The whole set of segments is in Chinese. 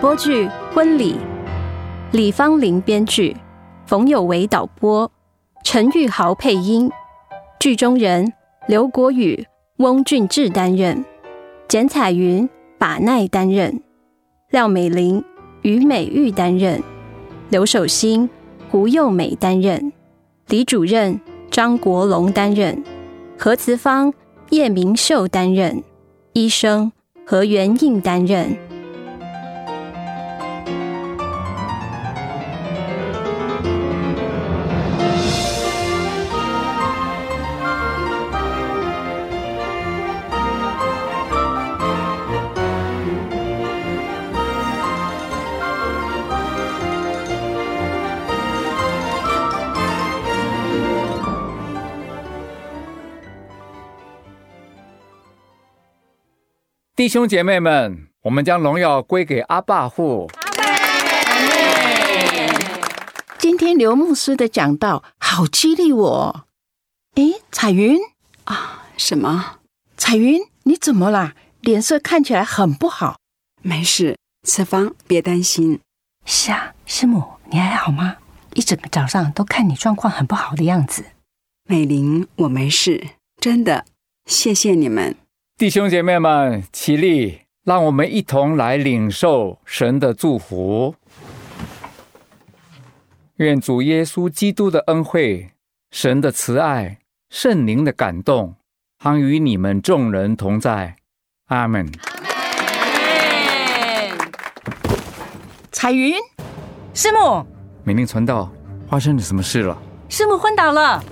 播剧《婚礼》，李芳玲编剧，冯有为导播，陈玉豪配音。剧中人刘国宇、翁俊志担任，简彩云、把奈担任，廖美玲、于美玉担任，刘守新、胡幼美担任，李主任张国龙担任，何慈芳、叶明秀担任，医生何元应担任。弟兄姐妹们，我们将荣耀归给阿爸父。今天刘牧师的讲道好激励我。哎，彩云啊，什么？彩云，你怎么啦？脸色看起来很不好。没事，此方别担心。是啊，师母，你还好吗？一整个早上都看你状况很不好的样子。美玲，我没事，真的，谢谢你们。弟兄姐妹们，起立，让我们一同来领受神的祝福。愿主耶稣基督的恩惠、神的慈爱、圣灵的感动，常与你们众人同在。阿门。彩云，师母，命令传道，发生了什么事了？师母昏倒了。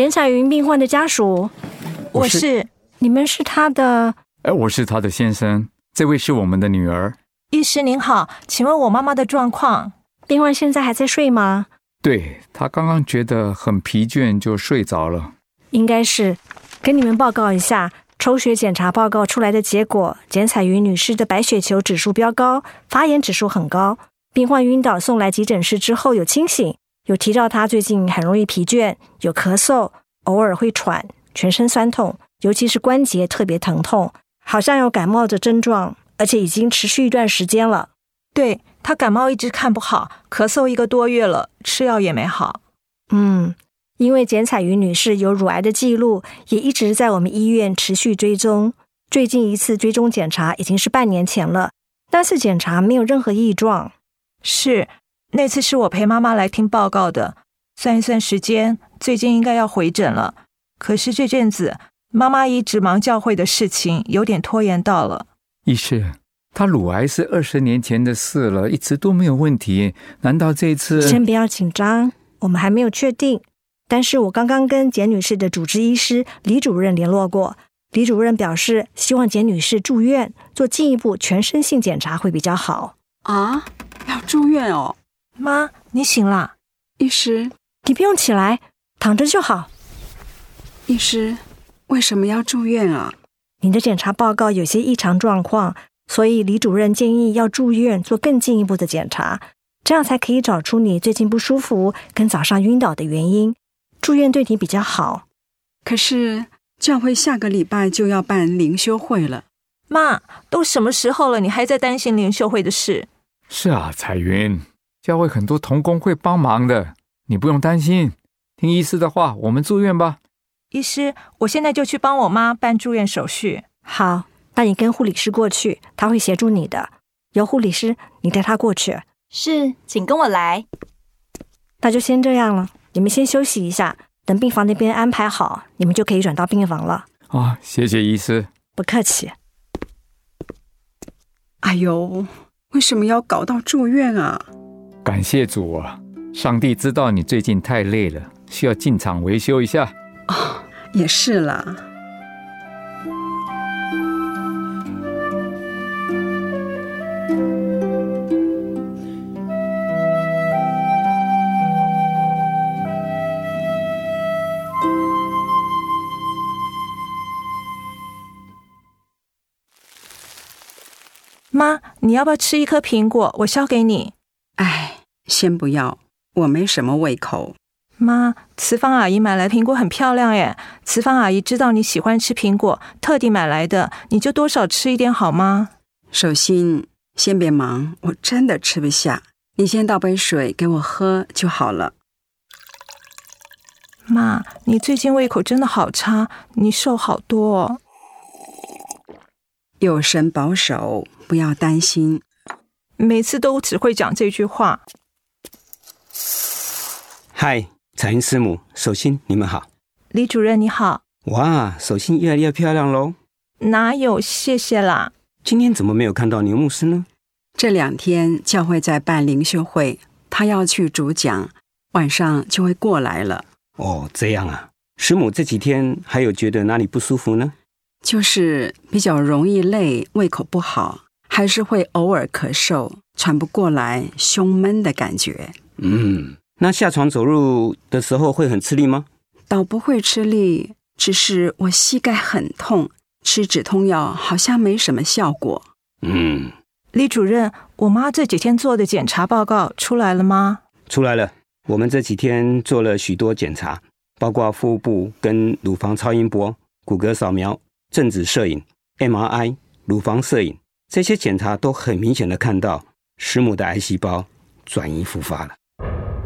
简彩云病患的家属，我是。你们是他的？哎，我是他的先生。这位是我们的女儿。医师您好，请问我妈妈的状况？病患现在还在睡吗？对他刚刚觉得很疲倦，就睡着了。应该是。跟你们报告一下，抽血检查报告出来的结果：简彩云女士的白血球指数飙高，发炎指数很高。病患晕倒送来急诊室之后有清醒。有提到他最近很容易疲倦，有咳嗽，偶尔会喘，全身酸痛，尤其是关节特别疼痛，好像有感冒的症状，而且已经持续一段时间了。对他感冒一直看不好，咳嗽一个多月了，吃药也没好。嗯，因为简彩云女士有乳癌的记录，也一直在我们医院持续追踪。最近一次追踪检查已经是半年前了，那次检查没有任何异状。是。那次是我陪妈妈来听报告的，算一算时间，最近应该要回诊了。可是这阵子妈妈一直忙教会的事情，有点拖延到了。医师，她乳癌是二十年前的事了，一直都没有问题。难道这次？先不要紧张，我们还没有确定。但是我刚刚跟简女士的主治医师李主任联络过，李主任表示希望简女士住院做进一步全身性检查会比较好。啊，要住院哦。妈，你醒了。医师，你不用起来，躺着就好。医师，为什么要住院啊？你的检查报告有些异常状况，所以李主任建议要住院做更进一步的检查，这样才可以找出你最近不舒服跟早上晕倒的原因。住院对你比较好。可是教会下个礼拜就要办灵修会了。妈，都什么时候了，你还在担心灵修会的事？是啊，彩云。教会很多童工会帮忙的，你不用担心。听医师的话，我们住院吧。医师，我现在就去帮我妈办住院手续。好，那你跟护理师过去，他会协助你的。由护理师，你带他过去。是，请跟我来。那就先这样了，你们先休息一下，等病房那边安排好，你们就可以转到病房了。啊，谢谢医师。不客气。哎呦，为什么要搞到住院啊？感谢主啊！上帝知道你最近太累了，需要进厂维修一下。哦，也是啦。妈，你要不要吃一颗苹果？我削给你。哎，先不要，我没什么胃口。妈，慈芳阿姨买来苹果很漂亮耶。慈芳阿姨知道你喜欢吃苹果，特地买来的，你就多少吃一点好吗？首先，先别忙，我真的吃不下。你先倒杯水给我喝就好了。妈，你最近胃口真的好差，你瘦好多哦。有神保守，不要担心。每次都只会讲这句话。嗨，彩云师母、手心，你们好。李主任你好。哇，手心越来越漂亮喽。哪有，谢谢啦。今天怎么没有看到牛牧师呢？这两天教会在办灵修会，他要去主讲，晚上就会过来了。哦，这样啊。师母这几天还有觉得哪里不舒服呢？就是比较容易累，胃口不好，还是会偶尔咳嗽，喘不过来，胸闷的感觉。嗯，那下床走路的时候会很吃力吗？倒不会吃力，只是我膝盖很痛，吃止痛药好像没什么效果。嗯，李主任，我妈这几天做的检查报告出来了吗？出来了。我们这几天做了许多检查，包括腹部跟乳房超音波、骨骼扫描、正子摄影、MRI、乳房摄影，这些检查都很明显的看到石母的癌细胞转移复发了。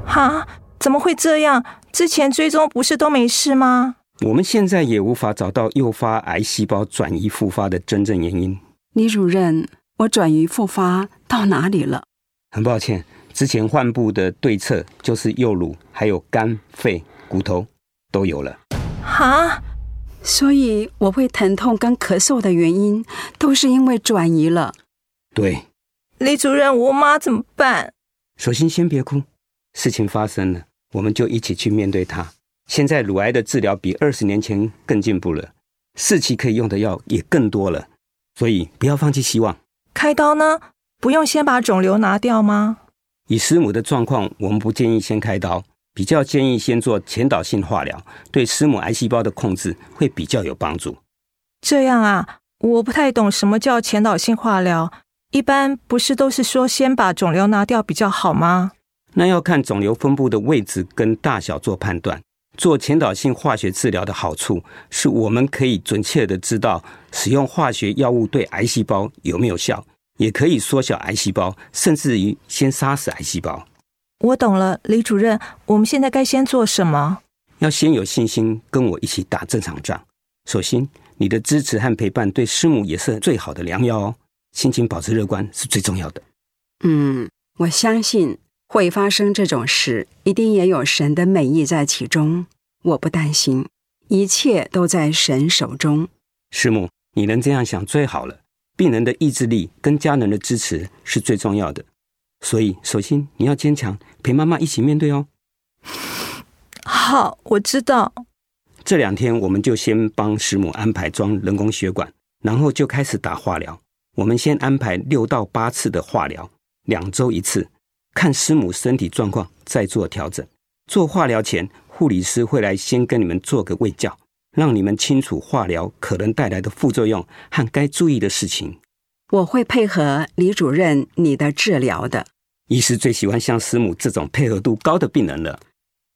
哈？怎么会这样？之前追踪不是都没事吗？我们现在也无法找到诱发癌细胞转移复发的真正原因。李主任，我转移复发到哪里了？很抱歉。之前患部的对策就是右乳，还有肝、肺、骨头都有了。哈，所以我会疼痛跟咳嗽的原因都是因为转移了。对，李主任，我妈怎么办？首先先别哭，事情发生了，我们就一起去面对它。现在乳癌的治疗比二十年前更进步了，四期可以用的药也更多了，所以不要放弃希望。开刀呢？不用先把肿瘤拿掉吗？以师母的状况，我们不建议先开刀，比较建议先做前导性化疗，对师母癌细胞的控制会比较有帮助。这样啊，我不太懂什么叫前导性化疗，一般不是都是说先把肿瘤拿掉比较好吗？那要看肿瘤分布的位置跟大小做判断。做前导性化学治疗的好处，是我们可以准确的知道使用化学药物对癌细胞有没有效。也可以缩小癌细胞，甚至于先杀死癌细胞。我懂了，李主任，我们现在该先做什么？要先有信心跟我一起打这场仗。首先，你的支持和陪伴对师母也是最好的良药哦。心情保持乐观是最重要的。嗯，我相信会发生这种事，一定也有神的美意在其中。我不担心，一切都在神手中。师母，你能这样想最好了。病人的意志力跟家人的支持是最重要的，所以首先你要坚强，陪妈妈一起面对哦。好，我知道。这两天我们就先帮师母安排装人工血管，然后就开始打化疗。我们先安排六到八次的化疗，两周一次，看师母身体状况再做调整。做化疗前，护理师会来先跟你们做个胃教。让你们清楚化疗可能带来的副作用和该注意的事情。我会配合李主任你的治疗的。医师最喜欢像师母这种配合度高的病人了。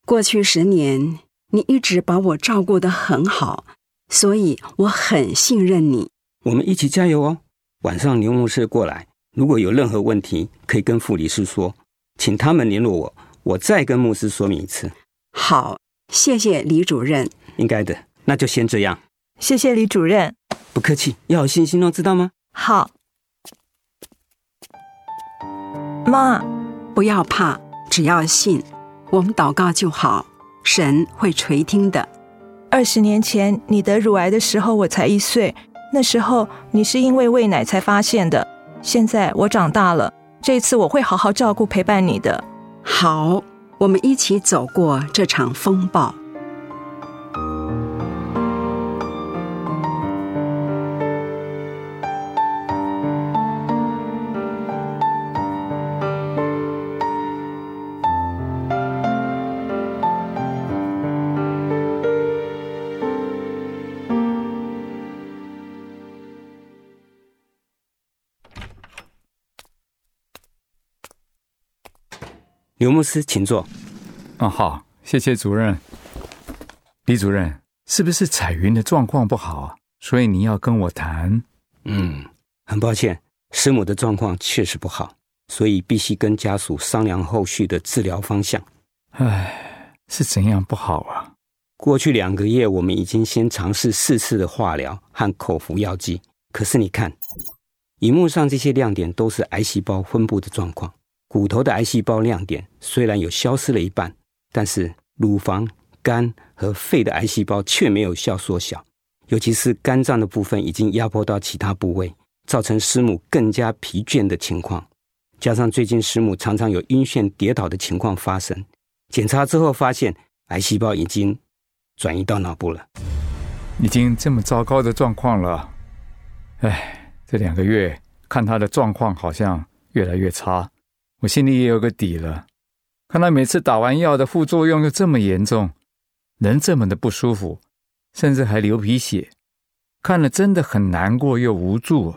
过去十年，你一直把我照顾得很好，所以我很信任你。我们一起加油哦！晚上牛牧师过来，如果有任何问题，可以跟护理师说，请他们联络我，我再跟牧师说明一次。好，谢谢李主任。应该的。那就先这样，谢谢李主任。不客气，要有信心哦，知道吗？好，妈，不要怕，只要信，我们祷告就好，神会垂听的。二十年前你得乳癌的时候，我才一岁，那时候你是因为喂奶才发现的。现在我长大了，这次我会好好照顾陪伴你的。好，我们一起走过这场风暴。牧师，请坐。啊，好，谢谢主任。李主任，是不是彩云的状况不好啊？所以你要跟我谈？嗯，很抱歉，师母的状况确实不好，所以必须跟家属商量后续的治疗方向。唉，是怎样不好啊？过去两个月，我们已经先尝试四次的化疗和口服药剂，可是你看，荧幕上这些亮点都是癌细胞分布的状况。骨头的癌细胞亮点虽然有消失了一半，但是乳房、肝和肺的癌细胞却没有效缩小，尤其是肝脏的部分已经压迫到其他部位，造成师母更加疲倦的情况。加上最近师母常常有晕眩、跌倒的情况发生，检查之后发现癌细胞已经。转移到脑部了，已经这么糟糕的状况了。哎，这两个月看他的状况好像越来越差，我心里也有个底了。看他每次打完药的副作用又这么严重，人这么的不舒服，甚至还流鼻血，看了真的很难过又无助，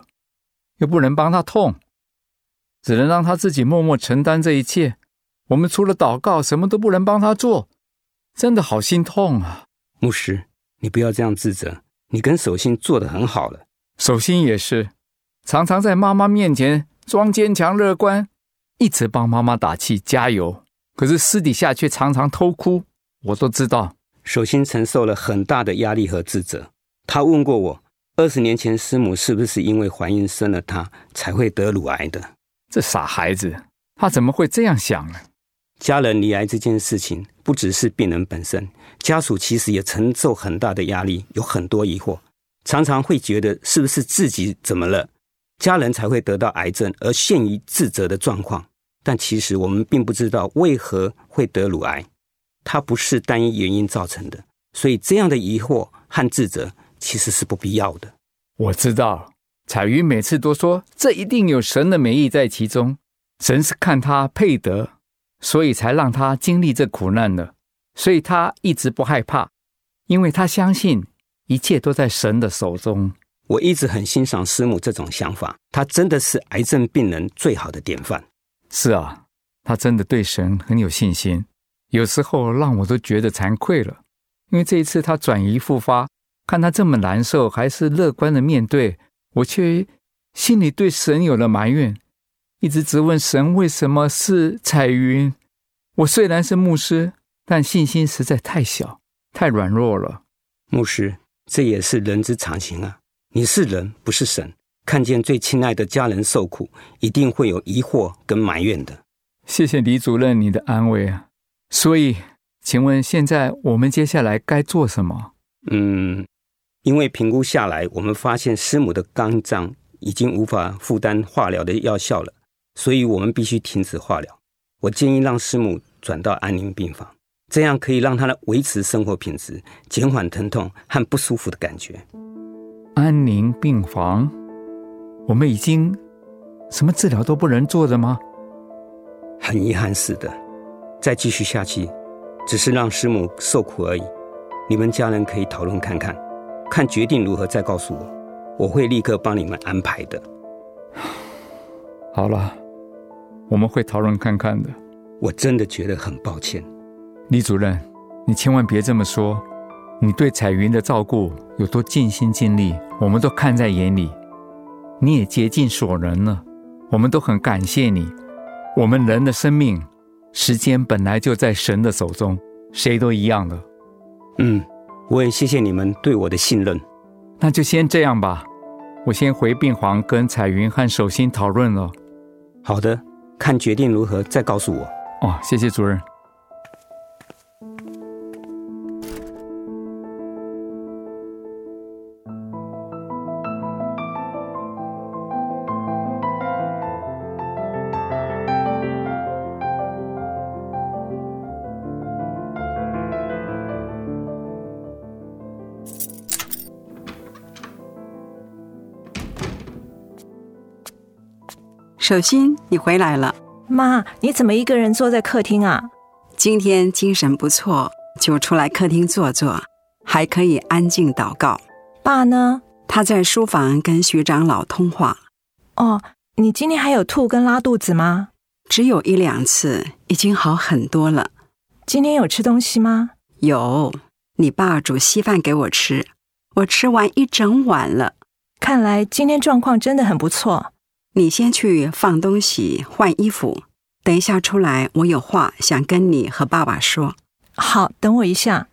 又不能帮他痛，只能让他自己默默承担这一切。我们除了祷告，什么都不能帮他做，真的好心痛啊！牧师，你不要这样自责。你跟守心做的很好了，守心也是，常常在妈妈面前装坚强乐观，一直帮妈妈打气加油。可是私底下却常常偷哭，我都知道。守心承受了很大的压力和自责。他问过我，二十年前师母是不是因为怀孕生了他才会得乳癌的？这傻孩子，他怎么会这样想呢？家人离癌这件事情，不只是病人本身，家属其实也承受很大的压力，有很多疑惑，常常会觉得是不是自己怎么了，家人才会得到癌症，而陷于自责的状况。但其实我们并不知道为何会得乳癌，它不是单一原因造成的，所以这样的疑惑和自责其实是不必要的。我知道，彩云每次都说这一定有神的美意在其中，神是看他配得。所以才让他经历这苦难的，所以他一直不害怕，因为他相信一切都在神的手中。我一直很欣赏师母这种想法，他真的是癌症病人最好的典范。是啊，他真的对神很有信心，有时候让我都觉得惭愧了，因为这一次他转移复发，看他这么难受，还是乐观的面对，我却心里对神有了埋怨。一直质问神为什么是彩云。我虽然是牧师，但信心实在太小，太软弱了。牧师，这也是人之常情啊。你是人，不是神，看见最亲爱的家人受苦，一定会有疑惑跟埋怨的。谢谢李主任你的安慰啊。所以，请问现在我们接下来该做什么？嗯，因为评估下来，我们发现师母的肝脏已经无法负担化疗的药效了。所以我们必须停止化疗。我建议让师母转到安宁病房，这样可以让她维持生活品质，减缓疼痛和不舒服的感觉。安宁病房，我们已经什么治疗都不能做的吗？很遗憾，是的。再继续下去，只是让师母受苦而已。你们家人可以讨论看看，看决定如何再告诉我，我会立刻帮你们安排的。好了。我们会讨论看看的。我真的觉得很抱歉，李主任，你千万别这么说。你对彩云的照顾有多尽心尽力，我们都看在眼里。你也竭尽所能了，我们都很感谢你。我们人的生命时间本来就在神的手中，谁都一样的。嗯，我也谢谢你们对我的信任。那就先这样吧，我先回病房跟彩云和守心讨论了。好的。看决定如何，再告诉我。哦，谢谢主任。首先，你回来了，妈，你怎么一个人坐在客厅啊？今天精神不错，就出来客厅坐坐，还可以安静祷告。爸呢？他在书房跟徐长老通话。哦，你今天还有吐跟拉肚子吗？只有一两次，已经好很多了。今天有吃东西吗？有，你爸煮稀饭给我吃，我吃完一整碗了。看来今天状况真的很不错。你先去放东西、换衣服，等一下出来，我有话想跟你和爸爸说。好，等我一下。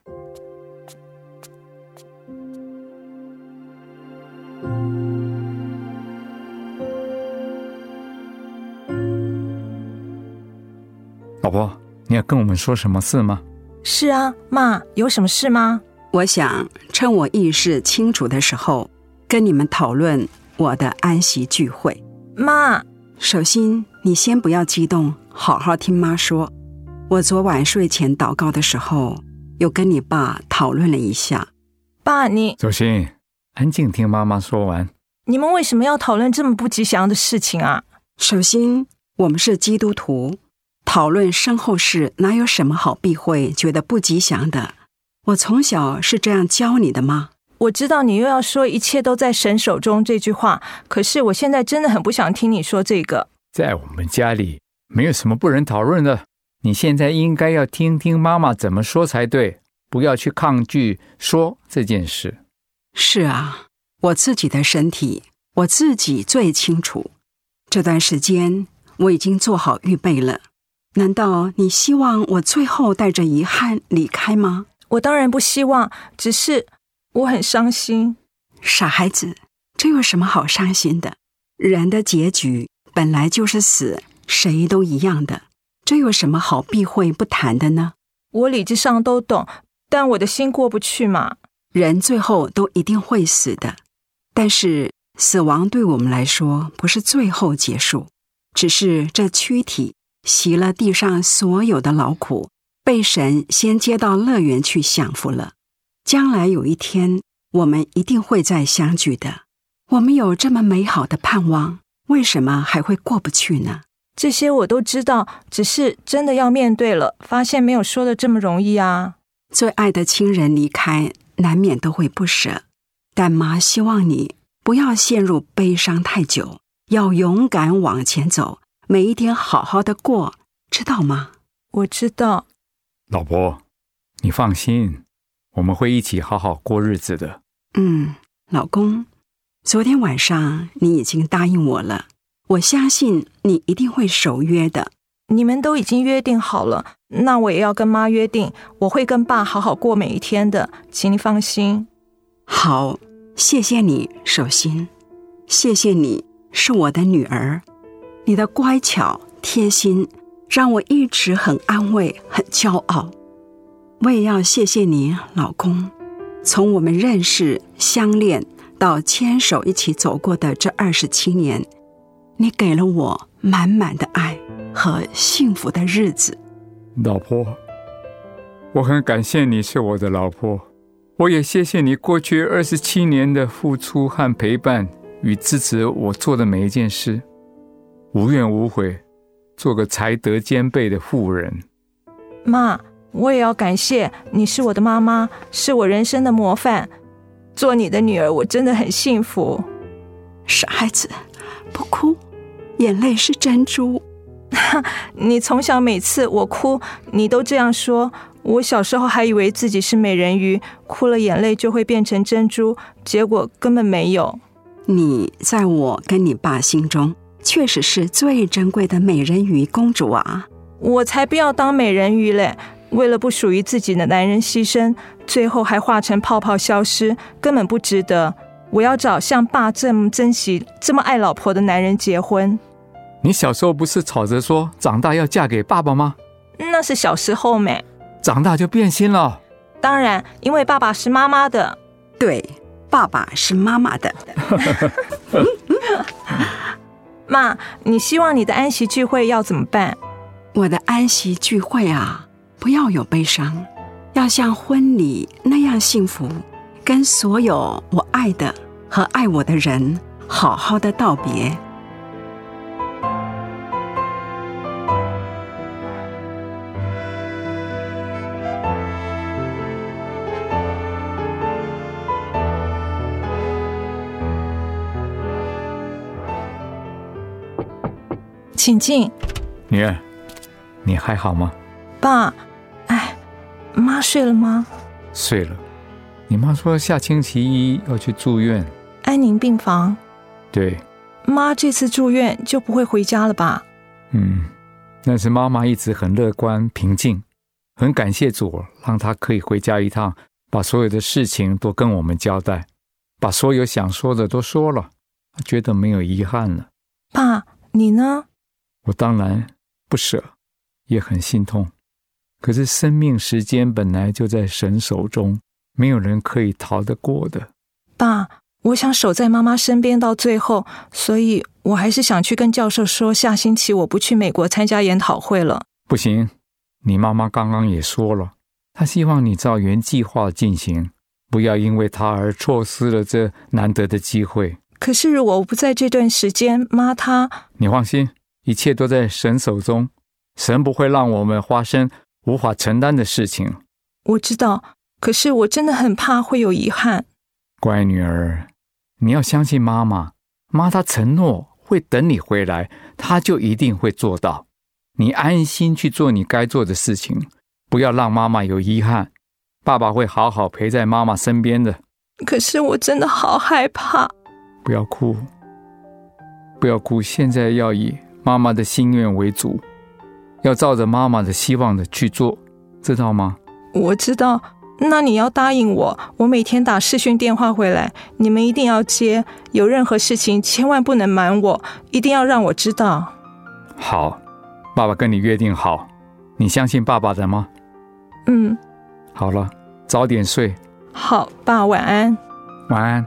老婆，你要跟我们说什么事吗？是啊，妈，有什么事吗？我想趁我意识清楚的时候，跟你们讨论我的安息聚会。妈，首先你先不要激动，好好听妈说。我昨晚睡前祷告的时候，有跟你爸讨论了一下。爸，你首先安静听妈妈说完。你们为什么要讨论这么不吉祥的事情啊？首先，我们是基督徒，讨论身后事哪有什么好避讳、觉得不吉祥的？我从小是这样教你的吗？我知道你又要说一切都在神手中这句话，可是我现在真的很不想听你说这个。在我们家里没有什么不能讨论的，你现在应该要听听妈妈怎么说才对，不要去抗拒说这件事。是啊，我自己的身体我自己最清楚。这段时间我已经做好预备了。难道你希望我最后带着遗憾离开吗？我当然不希望，只是我很伤心。傻孩子，这有什么好伤心的？人的结局本来就是死，谁都一样的，这有什么好避讳不谈的呢？我理智上都懂，但我的心过不去嘛。人最后都一定会死的，但是死亡对我们来说不是最后结束，只是这躯体习了地上所有的劳苦。被神先接到乐园去享福了，将来有一天我们一定会再相聚的。我们有这么美好的盼望，为什么还会过不去呢？这些我都知道，只是真的要面对了，发现没有说的这么容易啊。最爱的亲人离开，难免都会不舍。但妈希望你不要陷入悲伤太久，要勇敢往前走，每一天好好的过，知道吗？我知道。老婆，你放心，我们会一起好好过日子的。嗯，老公，昨天晚上你已经答应我了，我相信你一定会守约的。你们都已经约定好了，那我也要跟妈约定，我会跟爸好好过每一天的，请你放心。好，谢谢你，守心，谢谢你是我的女儿，你的乖巧贴心。让我一直很安慰，很骄傲。我也要谢谢你，老公。从我们认识、相恋到牵手一起走过的这二十七年，你给了我满满的爱和幸福的日子。老婆，我很感谢你是我的老婆，我也谢谢你过去二十七年的付出和陪伴与支持我做的每一件事，无怨无悔。做个才德兼备的妇人，妈，我也要感谢你是我的妈妈，是我人生的模范。做你的女儿，我真的很幸福。傻孩子，不哭，眼泪是珍珠。你从小每次我哭，你都这样说。我小时候还以为自己是美人鱼，哭了眼泪就会变成珍珠，结果根本没有。你在我跟你爸心中。确实是最珍贵的美人鱼公主啊！我才不要当美人鱼嘞！为了不属于自己的男人牺牲，最后还化成泡泡消失，根本不值得。我要找像爸这么珍惜、这么爱老婆的男人结婚。你小时候不是吵着说长大要嫁给爸爸吗？那是小时候没，长大就变心了。当然，因为爸爸是妈妈的。对，爸爸是妈妈的。妈，你希望你的安息聚会要怎么办？我的安息聚会啊，不要有悲伤，要像婚礼那样幸福，跟所有我爱的和爱我的人好好的道别。请进，女儿，你还好吗？爸，哎，妈睡了吗？睡了。你妈说下星期一要去住院，安宁病房。对，妈这次住院就不会回家了吧？嗯，但是妈妈一直很乐观平静，很感谢主，让她可以回家一趟，把所有的事情都跟我们交代，把所有想说的都说了，觉得没有遗憾了。爸，你呢？我当然不舍，也很心痛。可是生命时间本来就在神手中。没有人可以逃得过的，爸，我想守在妈妈身边到最后，所以我还是想去跟教授说，下星期我不去美国参加研讨会了。不行，你妈妈刚刚也说了，她希望你照原计划进行，不要因为她而错失了这难得的机会。可是如果我不在这段时间，妈她……你放心，一切都在神手中，神不会让我们发生无法承担的事情。我知道。可是我真的很怕会有遗憾，乖女儿，你要相信妈妈，妈她承诺会等你回来，她就一定会做到。你安心去做你该做的事情，不要让妈妈有遗憾。爸爸会好好陪在妈妈身边的。可是我真的好害怕。不要哭，不要哭，现在要以妈妈的心愿为主，要照着妈妈的希望的去做，知道吗？我知道。那你要答应我，我每天打视讯电话回来，你们一定要接。有任何事情千万不能瞒我，一定要让我知道。好，爸爸跟你约定好，你相信爸爸的吗？嗯。好了，早点睡。好，爸，晚安。晚安。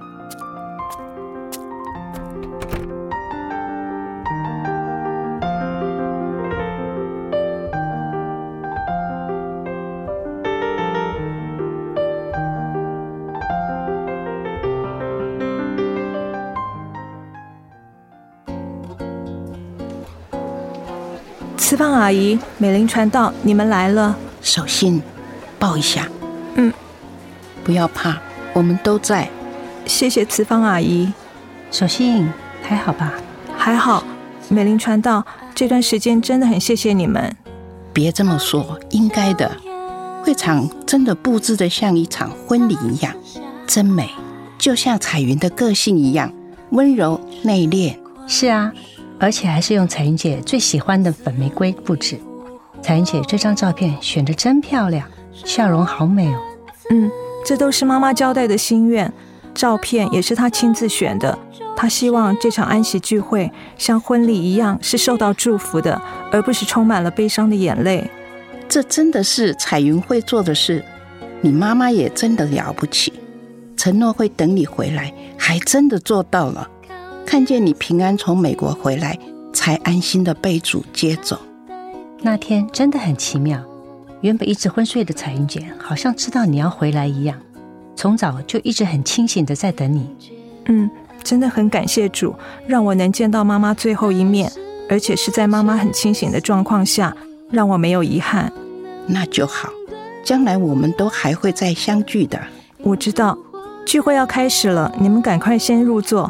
慈芳阿姨，美玲传道，你们来了。手信，抱一下。嗯，不要怕，我们都在。谢谢慈芳阿姨。手信，还好吧？还好。美玲传道，这段时间真的很谢谢你们。别这么说，应该的。会场真的布置的像一场婚礼一样，真美，就像彩云的个性一样，温柔内敛。是啊。而且还是用彩云姐最喜欢的粉玫瑰布置。彩云姐这张照片选的真漂亮，笑容好美哦。嗯，这都是妈妈交代的心愿，照片也是她亲自选的。她希望这场安息聚会像婚礼一样是受到祝福的，而不是充满了悲伤的眼泪。这真的是彩云会做的事。你妈妈也真的了不起，承诺会等你回来，还真的做到了。看见你平安从美国回来，才安心的被主接走。那天真的很奇妙，原本一直昏睡的彩云姐，好像知道你要回来一样，从早就一直很清醒的在等你。嗯，真的很感谢主，让我能见到妈妈最后一面，而且是在妈妈很清醒的状况下，让我没有遗憾。那就好，将来我们都还会再相聚的。我知道，聚会要开始了，你们赶快先入座。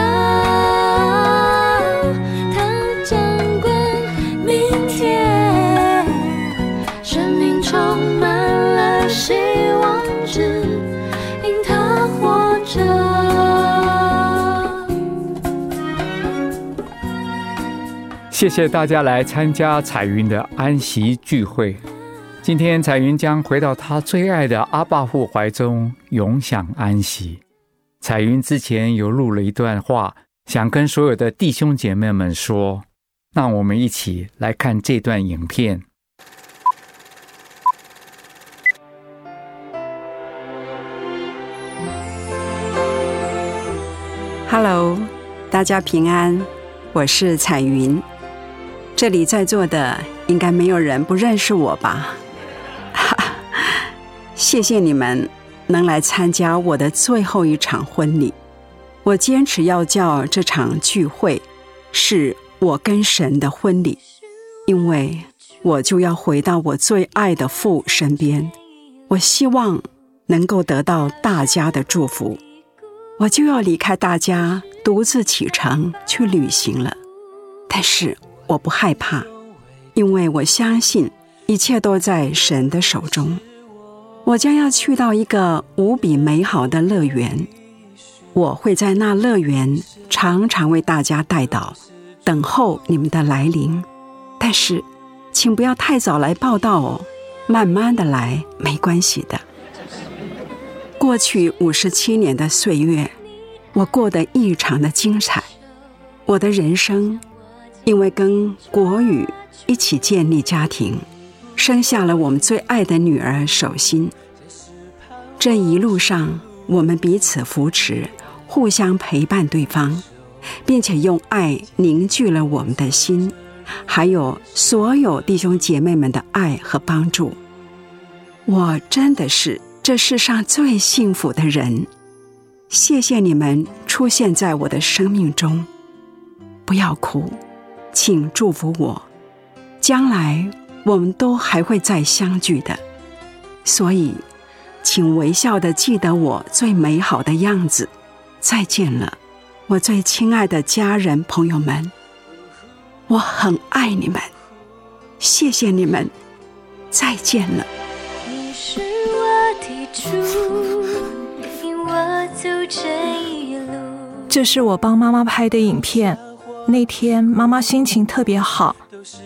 谢谢大家来参加彩云的安息聚会。今天彩云将回到她最爱的阿爸父怀中，永享安息。彩云之前有录了一段话，想跟所有的弟兄姐妹们说，让我们一起来看这段影片。Hello，大家平安，我是彩云。这里在座的应该没有人不认识我吧？谢谢你们能来参加我的最后一场婚礼。我坚持要叫这场聚会是我跟神的婚礼，因为我就要回到我最爱的父身边。我希望能够得到大家的祝福，我就要离开大家，独自启程去旅行了。但是我不害怕，因为我相信一切都在神的手中。我将要去到一个无比美好的乐园。我会在那乐园常常为大家带祷，等候你们的来临。但是，请不要太早来报道哦，慢慢的来没关系的。过去五十七年的岁月，我过得异常的精彩。我的人生，因为跟国语一起建立家庭，生下了我们最爱的女儿手心。这一路上，我们彼此扶持。互相陪伴对方，并且用爱凝聚了我们的心，还有所有弟兄姐妹们的爱和帮助。我真的是这世上最幸福的人。谢谢你们出现在我的生命中。不要哭，请祝福我。将来我们都还会再相聚的，所以，请微笑的记得我最美好的样子。再见了，我最亲爱的家人朋友们，我很爱你们，谢谢你们，再见了。你是我的主，引我走这一路。这是我帮妈妈拍的影片，那天妈妈心情特别好，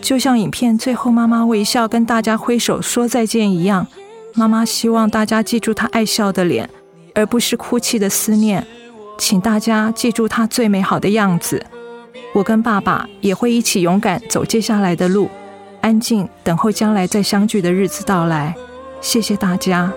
就像影片最后妈妈微笑跟大家挥手说再见一样。妈妈希望大家记住她爱笑的脸，而不是哭泣的思念。请大家记住她最美好的样子。我跟爸爸也会一起勇敢走接下来的路，安静等候将来再相聚的日子到来。谢谢大家。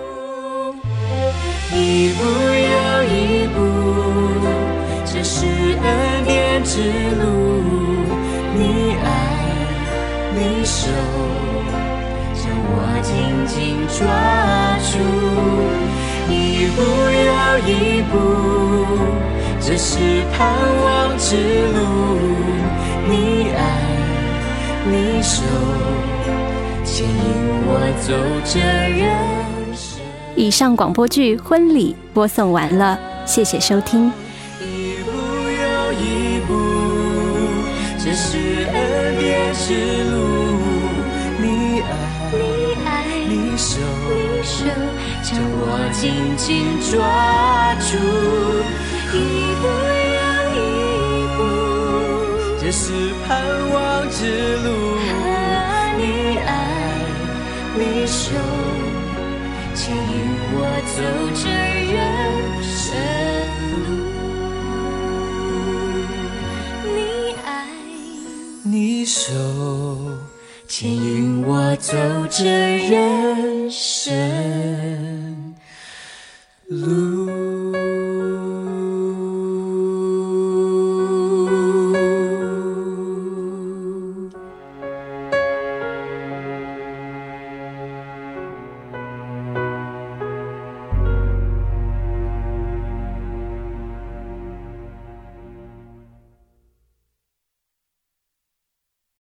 紧紧抓住。一步又一步，这是盼望之路。你爱，你手，牵引我走这人生。以上广播剧《婚礼》播送完了，谢谢收听。一步又一步，这是恩典之路。手。将我紧紧抓住，一步又一步，这是盼望之路。你爱，你手，牵引我走这人生路。你爱，你手。牵引我走这人生。